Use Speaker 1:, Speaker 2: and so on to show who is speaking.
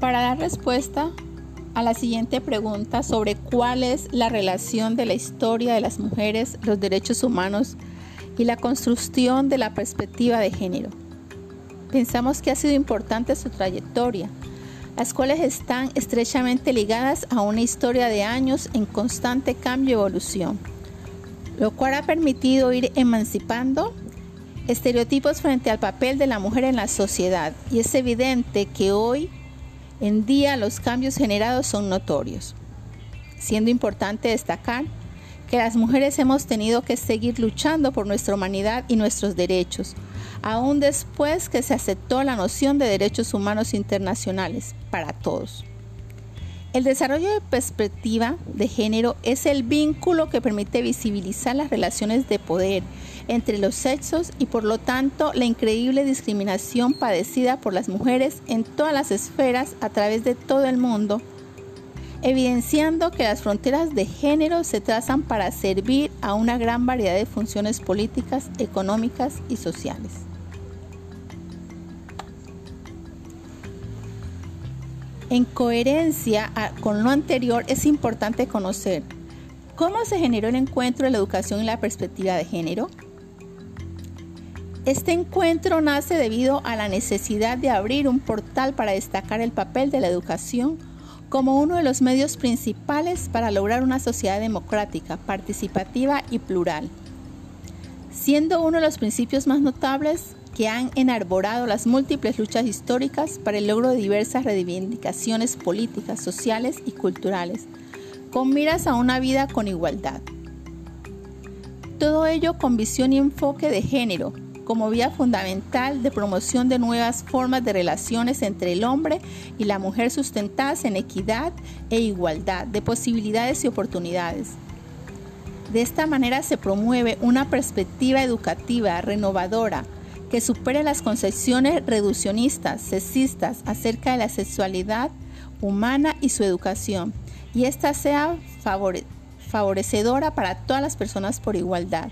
Speaker 1: Para dar respuesta a la siguiente pregunta sobre cuál es la relación de la historia de las mujeres, los derechos humanos y la construcción de la perspectiva de género. Pensamos que ha sido importante su trayectoria, las cuales están estrechamente ligadas a una historia de años en constante cambio y evolución, lo cual ha permitido ir emancipando estereotipos frente al papel de la mujer en la sociedad y es evidente que hoy en día los cambios generados son notorios, siendo importante destacar que las mujeres hemos tenido que seguir luchando por nuestra humanidad y nuestros derechos, aún después que se aceptó la noción de derechos humanos internacionales para todos. El desarrollo de perspectiva de género es el vínculo que permite visibilizar las relaciones de poder entre los sexos y por lo tanto la increíble discriminación padecida por las mujeres en todas las esferas a través de todo el mundo, evidenciando que las fronteras de género se trazan para servir a una gran variedad de funciones políticas, económicas y sociales. En coherencia con lo anterior, es importante conocer cómo se generó el encuentro de la educación y la perspectiva de género. Este encuentro nace debido a la necesidad de abrir un portal para destacar el papel de la educación como uno de los medios principales para lograr una sociedad democrática, participativa y plural, siendo uno de los principios más notables que han enarborado las múltiples luchas históricas para el logro de diversas reivindicaciones políticas, sociales y culturales, con miras a una vida con igualdad. Todo ello con visión y enfoque de género, como vía fundamental de promoción de nuevas formas de relaciones entre el hombre y la mujer sustentadas en equidad e igualdad de posibilidades y oportunidades. De esta manera se promueve una perspectiva educativa renovadora, que supere las concepciones reduccionistas, sexistas acerca de la sexualidad humana y su educación, y ésta sea favorecedora para todas las personas por igualdad.